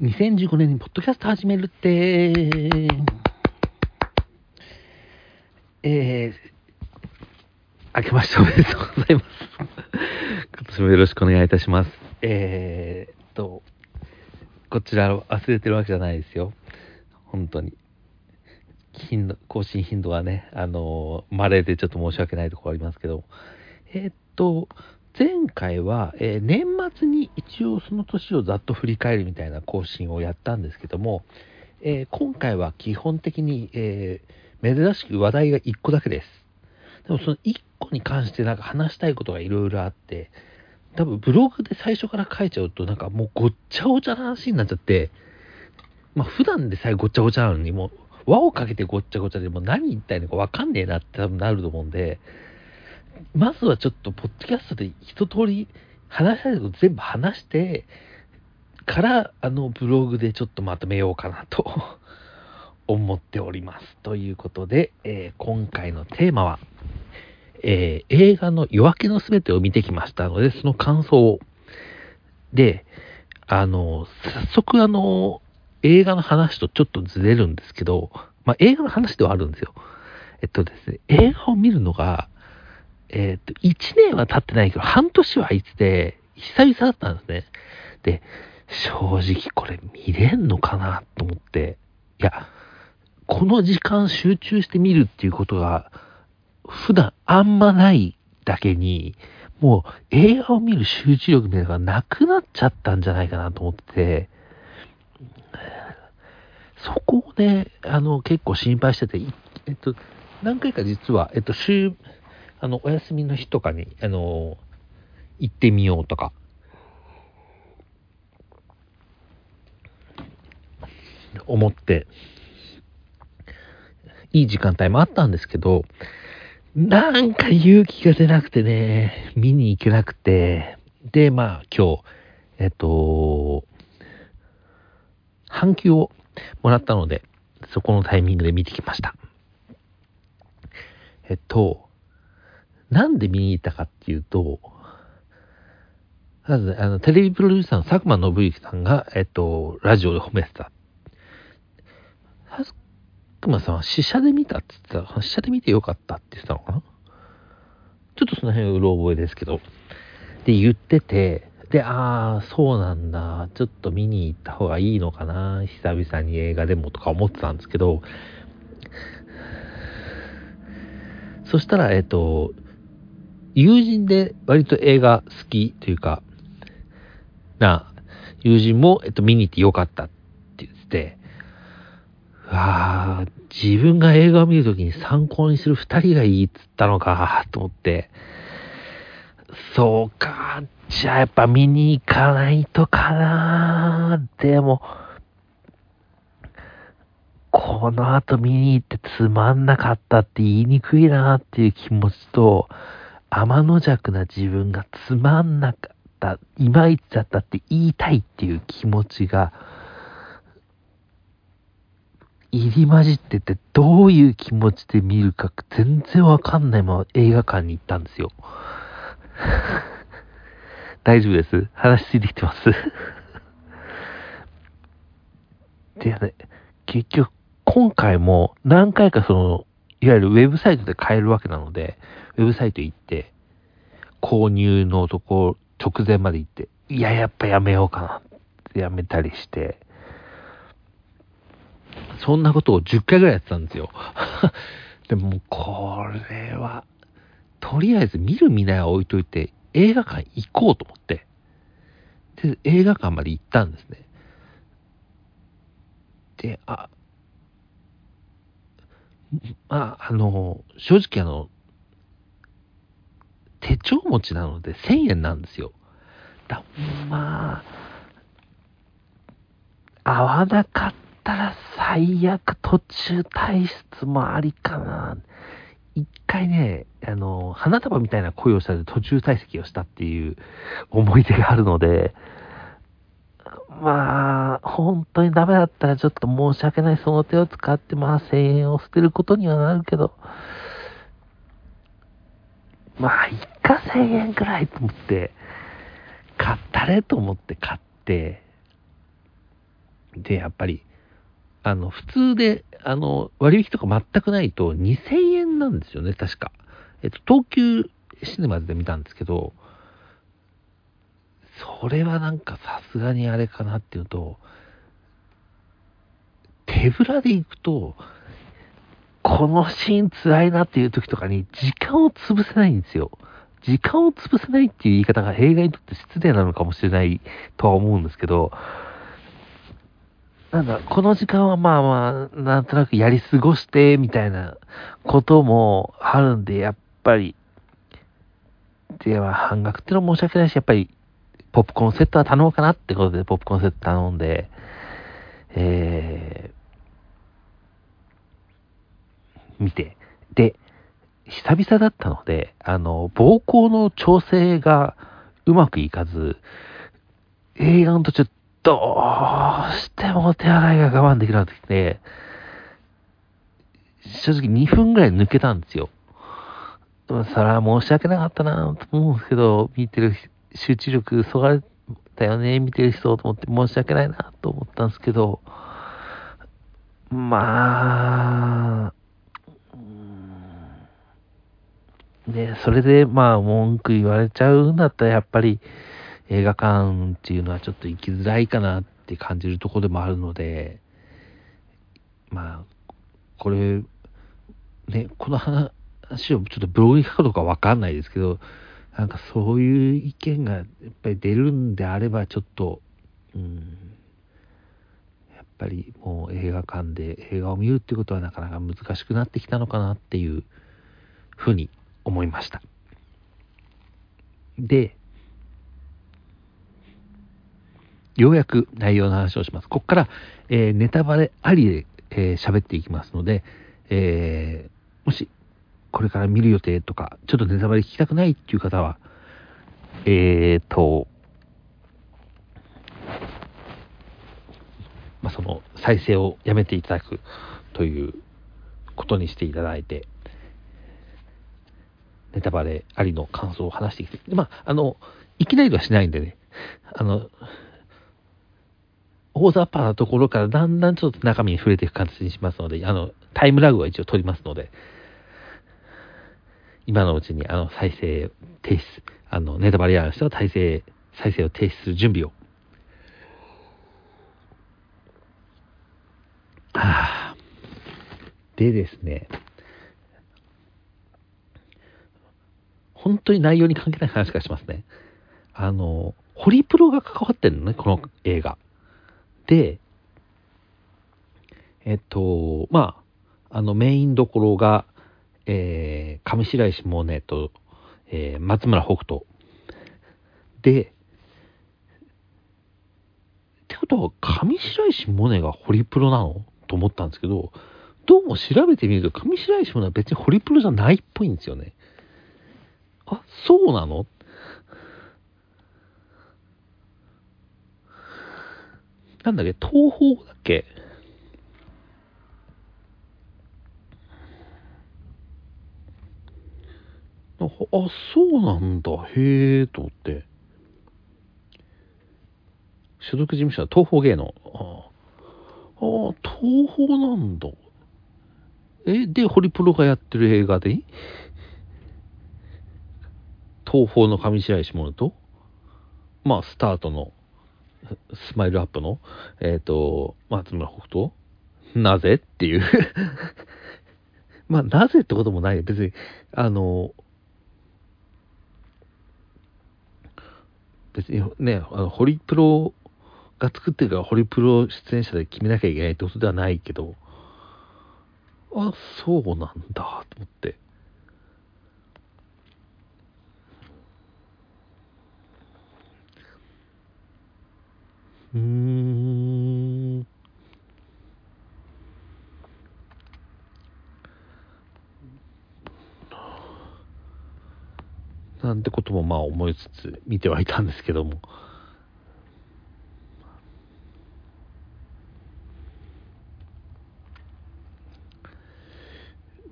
2015年にポッドキャスト始めるって、えー、明けましておめでとうございます。今年もよろしくお願いいたします。えーっと、こちら忘れてるわけじゃないですよ。本当に。頻度、更新頻度はね、あの、稀でちょっと申し訳ないところありますけど、えーっと、前回は、えー年末に一応その年をざっと振り返るみたいな更新をやったんですけども、えー今回は基本的に、えー珍しく話題が1個だけです。でもその1個に関してなんか話したいことがいろいろあって、多分ブログで最初から書いちゃうとなんかもうごっちゃごちゃな話になっちゃって、まあ普段でさえごっちゃごちゃなのにもう輪をかけてごっちゃごちゃでも何言いたいのかわかんねえなって多分なると思うんで、まずはちょっと、ポッドキャストで一通り話したいこと全部話して、から、あの、ブログでちょっとまとめようかなと 思っております。ということで、えー今回のテーマは、えー映画の夜明けのすべてを見てきましたので、その感想を。で、あの、早速あの、映画の話とちょっとずれるんですけど、まあ映画の話ではあるんですよ。えっとですね、映画を見るのが、えっ、と、1年は経ってないけど、半年はいつで、久々だったんですね。で、正直これ見れんのかなと思って、いや、この時間集中して見るっていうことが、普段あんまないだけに、もう映画を見る集中力みたいなのがなくなっちゃったんじゃないかなと思ってて、そこをね、あの、結構心配してて、えっと、何回か実は、えっと、週、あの、お休みの日とかに、あの、行ってみようとか、思って、いい時間帯もあったんですけど、なんか勇気が出なくてね、見に行けなくて、で、まあ今日、えっと、半休をもらったので、そこのタイミングで見てきました。えっと、なんで見に行ったかっていうと、まず、あの、テレビプロデューサーの佐久間信之さんが、えっと、ラジオで褒めてた。佐久間さんは試写で見たって言ってた。試写で見てよかったって言ってたのかな？ちょっとその辺うろ覚えですけど。で、言ってて、で、ああ、そうなんだ。ちょっと見に行った方がいいのかな？久々に映画でもとか思ってたんですけど、そしたら、えっと、友人で割と映画好きというか、な、友人も、えっと、見に行ってよかったって言ってて、わあ、自分が映画を見るときに参考にする二人がいいっつったのか、と思って、そうか、じゃあやっぱ見に行かないとかな。でも、この後見に行ってつまんなかったって言いにくいなっていう気持ちと、天の弱な自分がつまんなかった、いまいちだったって言いたいっていう気持ちが、入り混じってて、どういう気持ちで見るか全然わかんないまま映画館に行ったんですよ。大丈夫です？話ついてきてます？でね、結局、今回も何回かその、いわゆるウェブサイトで買えるわけなので、ウェブサイト行って、購入のとこ直前まで行って、いや、やっぱやめようかなってやめたりして、そんなことを10回ぐらいやってたんですよ。でも、これは、とりあえず見る見ないは置いといて、映画館行こうと思って、で、映画館まで行ったんですね。で、あ、まあ、あの、正直あの、手帳持ちなので1000円なんですよ。だまあ、合わなかったら最悪途中退出もありかな。一回ね、あの、花束みたいな声をしたで途中退席をしたっていう思い出があるので、まあ、本当にダメだったらちょっと申し訳ないその手を使って、まあ1000円を捨てることにはなるけど、まあ、いっか1000円くらいと思って、買ったれと思って買って、で、やっぱり、あの、普通で、あの、割引とか全くないと2000円なんですよね、確か。えっと、東急シネマズで見たんですけど、それはなんかさすがにあれかなっていうと、手ぶらで行くと、このシーン辛いなっていう時とかに時間を潰せないんですよ。時間を潰せないっていう言い方が映画にとって失礼なのかもしれないとは思うんですけど、なんだ、この時間はまあまあ、なんとなくやり過ごして、みたいなこともあるんで、やっぱり、では半額ってのは申し訳ないし、やっぱり、ポップコーンセットは頼もうかなってことで、ポップコーンセット頼んで、えー、見て、で、久々だったので、あの、膀胱の調整がうまくいかず、映画の途中、どうしても手洗いが我慢できなくて、正直2分ぐらい抜けたんですよ。それは申し訳なかったなと思うんですけど、見てる集中力そがれたよね、見てる人と思って申し訳ないなと思ったんですけど、まあ、で、それでまあ文句言われちゃうんだったらやっぱり映画館っていうのはちょっと行きづらいかなって感じるとこでもあるので、まあ、これ、ね、この話をちょっとブログに書くかどうかわかんないですけど、なんかそういう意見がやっぱり出るんであればちょっと、うん、やっぱりもう映画館で映画を見るってことはなかなか難しくなってきたのかなっていうふうに思いました。で、ようやく内容の話をします。ここから、えー、ネタバレありでえー、喋っていきますので、えー、もし、これから見る予定とか、ちょっとネタバレ聞きたくないっていう方は、えーと、まあ、その、再生をやめていただくということにしていただいて、ネタバレありの感想を話してきて、まあ、あの、いきなりはしないんでね、あの、大雑把なところからだんだんちょっと中身に触れていく形にしますので、あの、タイムラグは一応取りますので、今のうちにあの再生停止、あの、ネタバレやる人は再生、再生を停止する準備を。はあ、でですね、本当に内容に関係ない話がしますね。あの、ホリプロが関わってるのね、この映画。で、えっと、まあ、あのメインどころが、えー、上白石萌音と、えー、松村北斗。で、ってことは、上白石萌音がホリプロなの？と思ったんですけど、どうも調べてみると、上白石萌音は別にホリプロじゃないっぽいんですよね。あ、そうなの？なんだっけ、東宝だっけ？あ、そうなんだ。へえ、と思って。所属事務所は東宝芸能。ああ、東宝なんだ。え、で、ホリプロがやってる映画で東宝の上白石萌と、まあ、スタートのスマイルアップの、えっ、ー、と、松村北斗？なぜ？っていう まあ、なぜってこともない。別に、あの、別にね、あのホリプロが作ってるからホリプロ出演者で決めなきゃいけないってことではないけど、あ、そうなんだ、と思って。うん。なんてこともまあ思いつつ見てはいたんですけども。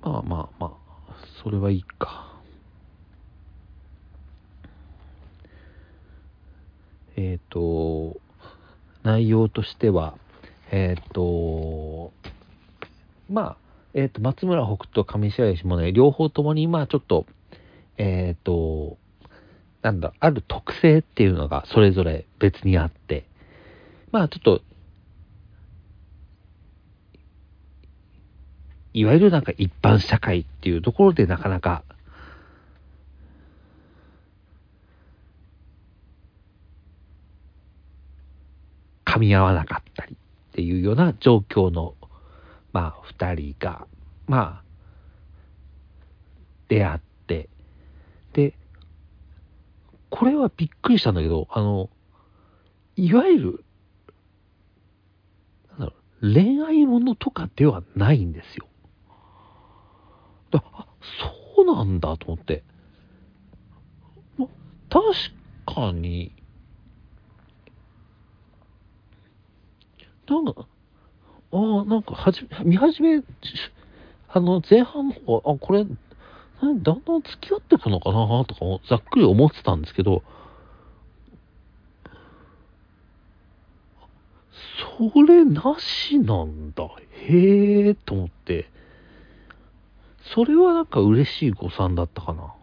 まあまあまあ、それはいいか。えっ、ー、と、内容としては、えーと、まあ、えーと、松村北斗、上白石もね、両方ともに、まあちょっと、えーと、なんだ、ある特性っていうのがそれぞれ別にあって、まあちょっと、いわゆるなんか一般社会っていうところでなかなか、噛み合わなかったりっていうような状況の、まあ二人が、まあ、出会って、で、これはびっくりしたんだけど、あの、いわゆる、なんだろう、恋愛ものとかではないんですよ。だあ、そうなんだと思って。ま確かに、なんか、ああ、なんかはじ、見始め、あの、前半の方、あ、これ、だんだん付き合ってくのかなとか、ざっくり思ってたんですけど、それなしなんだ。へえ、と思って。それはなんか嬉しい誤算だったかな。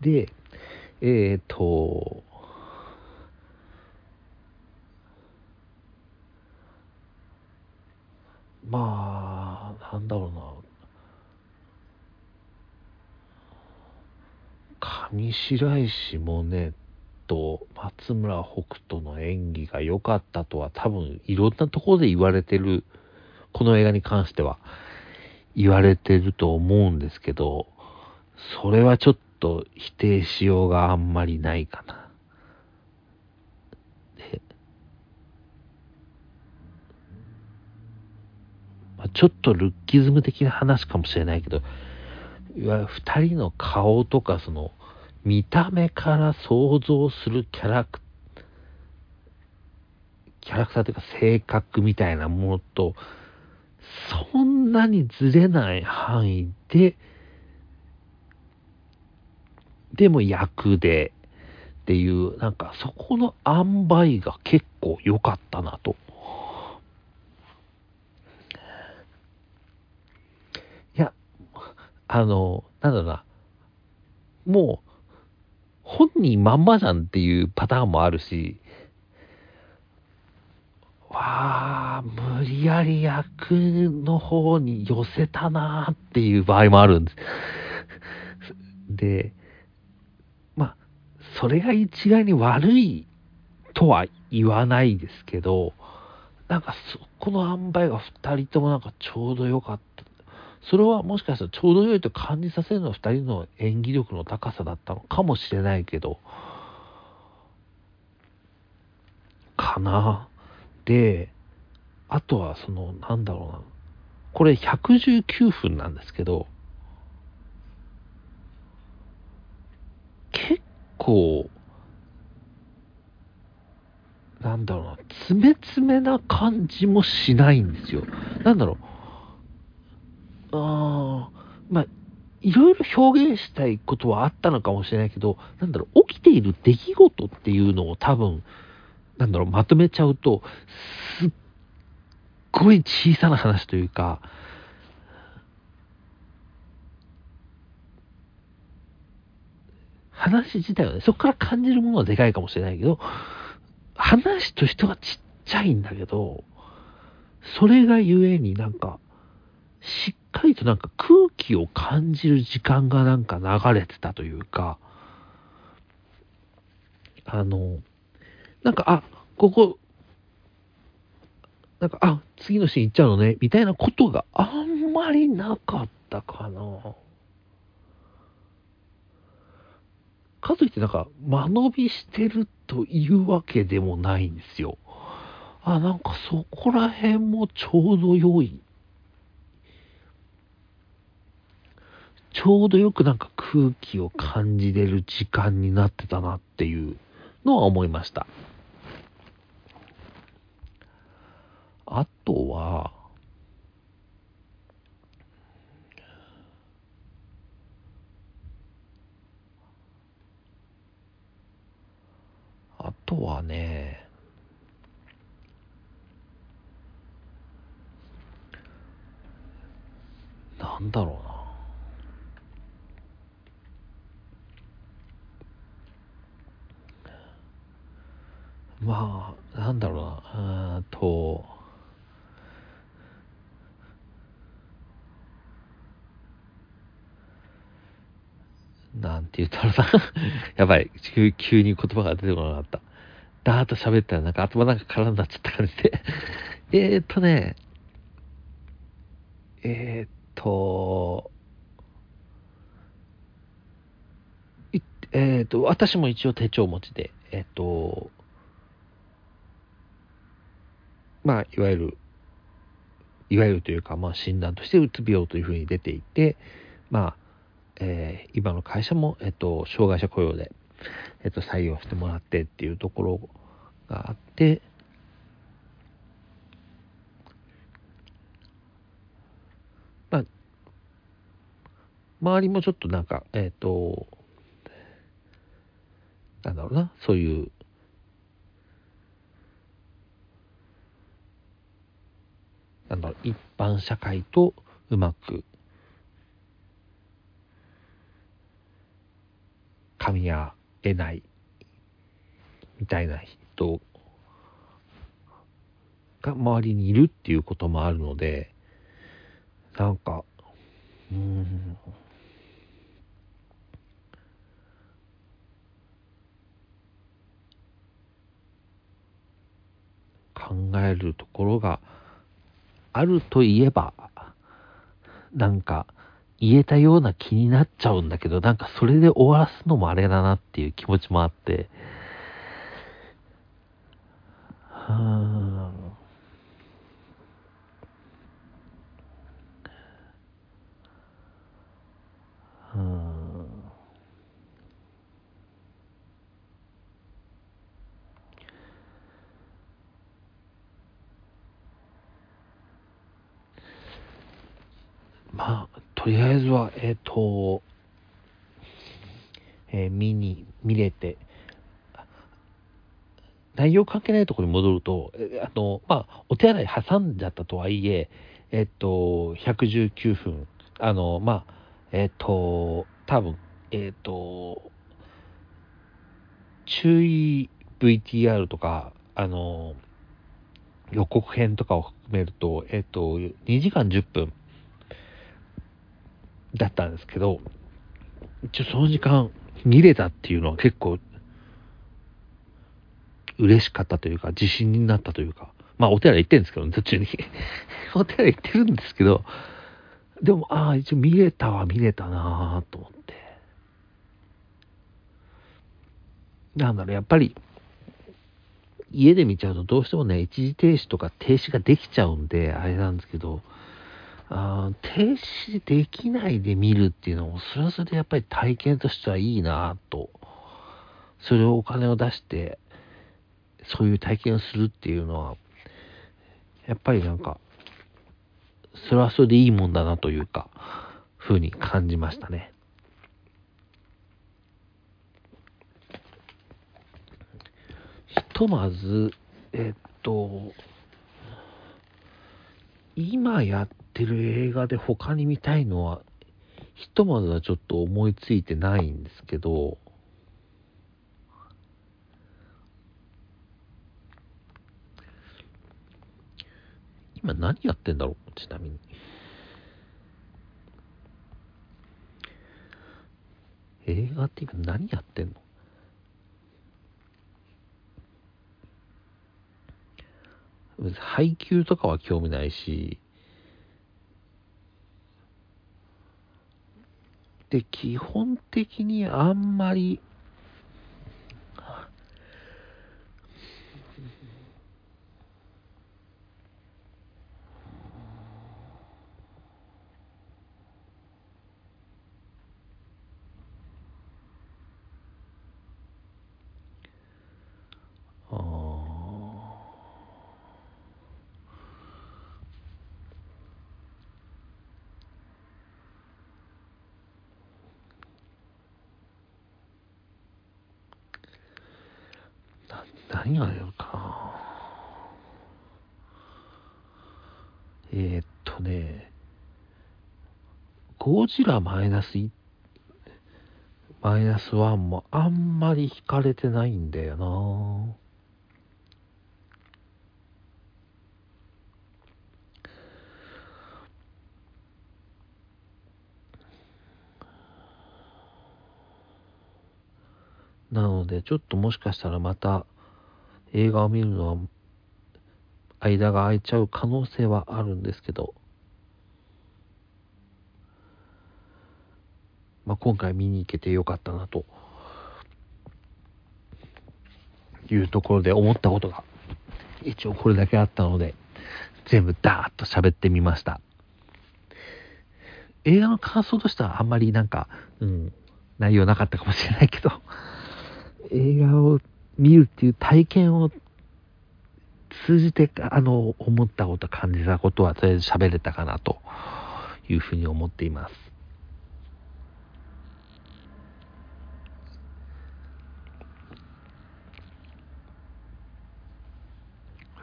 で、えっ、と、まあ、なんだろうな。上白石萌音と松村北斗の演技が良かったとは多分いろんなところで言われてる、この映画に関しては言われてると思うんですけど、それはちょっと否定しようがあんまりないかな。でまあ、ちょっとルッキズム的な話かもしれないけど、いわゆる二人の顔とか、その、見た目から想像するキャラク、キャラクターというか性格みたいなものと、そんなにずれない範囲で、でも役でっていう、なんかそこの塩梅が結構良かったなと。いや、あの、なんだろうな、もう、本人まんまじゃんっていうパターンもあるし、わあ、無理やり役の方に寄せたなーっていう場合もあるんです。で、まあ、それが一概に悪いとは言わないですけど、なんかそこの塩梅が二人ともなんかちょうど良かった。それはもしかしたらちょうど良いと感じさせるのは二人の演技力の高さだったのかもしれないけど、かな。で、あとはその、なんだろうな。これ119分なんですけど、結構、なんだろうな、詰め詰めな感じもしないんですよ。なんだろう。あーまあ、いろいろ表現したいことはあったのかもしれないけど、なんだろう、起きている出来事っていうのを多分、なんだろう、まとめちゃうと、すっごい小さな話というか、話自体はね、そこから感じるものはでかいかもしれないけど、話としてはちっちゃいんだけど、それがゆえになんか、しっかりとなんか空気を感じる時間がなんか流れてたというか、あの、なんか、あ、ここ、なんか、あ、次のシーン行っちゃうのね、みたいなことがあんまりなかったかな。かといってなんか、間延びしてるというわけでもないんですよ。あ、なんかそこら辺もちょうど良い。ちょうどよくなんか空気を感じれる時間になってたなっていうのは思いました。あとは、あとはね、なんだろうな。まあ、なんだろうな。うんと、なんて言ったらな。やばい急。急に言葉が出てこなかった。だーっと喋ったらなんか頭なんか空になっちゃった感じで。えーっとね、えーっと、えーっと、私も一応手帳持ちで、えーっと、まあ、いわゆる、いわゆるというか、まあ、診断としてうつ病というふうに出ていて、まあ、えー今の会社も、えっと、障害者雇用で、えっと、採用してもらってっていうところがあって、まあ、周りもちょっとなんか、えっと、なんだろうな、そういう、なんだろう、一般社会とうまく噛み合えないみたいな人が周りにいるっていうこともあるのでなんかうん。考えるところがあるといえばなんか言えたような気になっちゃうんだけど、なんかそれで終わらすのもあれだなっていう気持ちもあって、うん。うんまあ、とりあえずは、えっ、と、えー見に、見れて、内容関係ないところに戻ると、えあの、まあ、お手洗い挟んじゃったとはいえ、えっ、と、119分、あの、まあ、えっ、と、多分、えっ、と、注意 VTR とか、あの、予告編とかを含めると、えっ、と、2時間10分だったんですけど、一応その時間見れたっていうのは結構嬉しかったというか、自信になったというか、まあお手洗い行ってるんですけど、ね、途中に。お手洗い行ってるんですけど、でも、ああ、一応見れたは見れたなぁと思って。なんだろう、やっぱり、家で見ちゃうとどうしてもね、一時停止とか停止ができちゃうんで、あれなんですけど、あ停止できないで見るっていうのも、それはそれでやっぱり体験としてはいいなと。それをお金を出して、そういう体験をするっていうのは、やっぱりなんか、それはそれでいいもんだなというか、ふうに感じましたね。ひとまず、えっと、今やってる映画で他に見たいのは、ひとまずはちょっと思いついてないんですけど、今何やってんだろう？ちなみに。映画って今何やってんの？別に配給とかは興味ないし、で、基本的にあんまり、あーな何があるか。えー、っとね、ゴジラマイナス1マイナス1もあんまり引かれてないんだよな。なので、ちょっともしかしたらまた映画を見るのは間が空いちゃう可能性はあるんですけど、まあ、今回見に行けてよかったなと。いうところで思ったことが一応これだけあったので全部ダーッと喋ってみました。映画の感想としてはあんまりなんか、うん、内容なかったかもしれないけど。映画を見るっていう体験を通じて、あの、思ったこと、感じたことは、とりあえず喋れたかなというふうに思っています。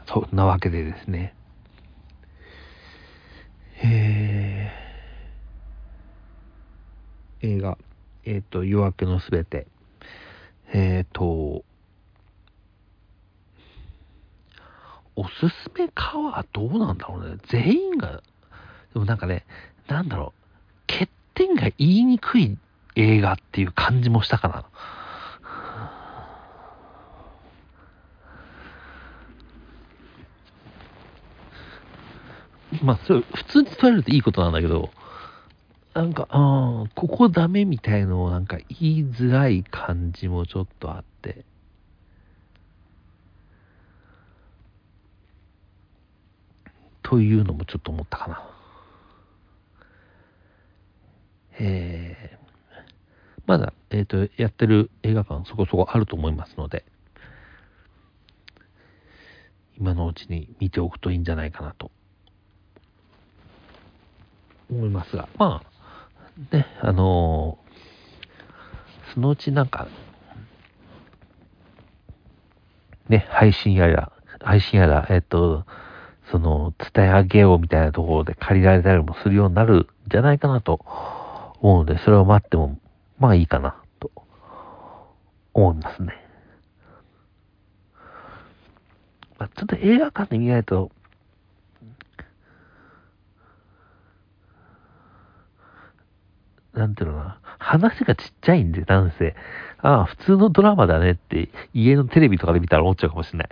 そんなわけでですね。えー、映画、えっ、ー、と、夜明けのすべて、えっ、ー、と、おすすめかはどうなんだろうね。全員が、でもなんかね、なんだろう、欠点が言いにくい映画っていう感じもしたかな。まあ、それ、普通に捉えるといいことなんだけど、なんか、ああ、ここダメみたいのをなんか言いづらい感じもちょっとあって。というのもちょっと思ったかな。えー、まだ、えっ、ー、と、やってる映画館そこそこあると思いますので、今のうちに見ておくといいんじゃないかなと思いますが、まあ、ね、あのー、そのうちなんか、ね、配信やら、配信やら、えっ、と、その、伝え上げようみたいなところで借りられたりもするようになるんじゃないかなと思うので、それを待っても、まあいいかな、と思いますね。まあ、ちょっと映画館で見ないと、なんていうのかな、話がちっちゃいんで、なんせ、ああ、普通のドラマだねって、家のテレビとかで見たら思っちゃうかもしれない。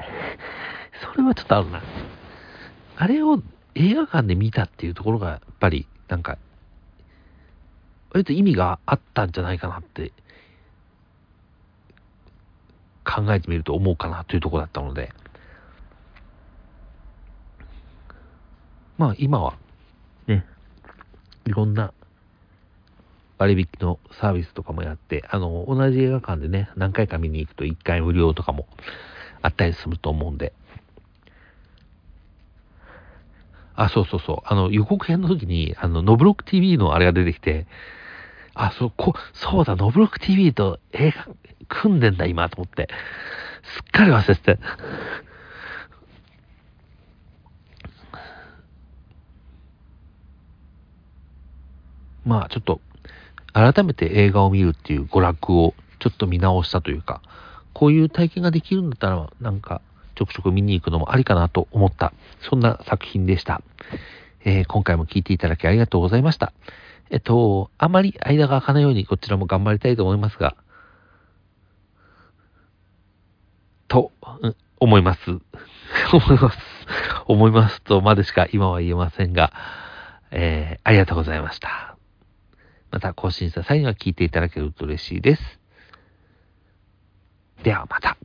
それはちょっとあるな。あれを映画館で見たっていうところが、やっぱり、なんか、割と意味があったんじゃないかなって、考えてみると思うかなというところだったので、まあ今は、ね、いろんな割引のサービスとかもやって、あの、同じ映画館でね、何回か見に行くと1回無料とかもあったりすると思うんで、あ、そうそうそう。あの、予告編の時に、あの、ノブロック TV のあれが出てきて、あ、そこ、そうだ、ノブロック TV と映画組んでんだ、今、と思って。すっかり忘れてて。まあ、ちょっと、改めて映画を見るっていう娯楽をちょっと見直したというか、こういう体験ができるんだったら、なんか、ちょくちょく見に行くのもありかなと思った、そんな作品でした。えー、今回も聴いていただきありがとうございました。えっと、あまり間が空かないようにこちらも頑張りたいと思いますが、と、うん、思います。思います。思いますとまでしか今は言えませんが、えー、ありがとうございました。また更新した際には聞いていただけると嬉しいです。ではまた。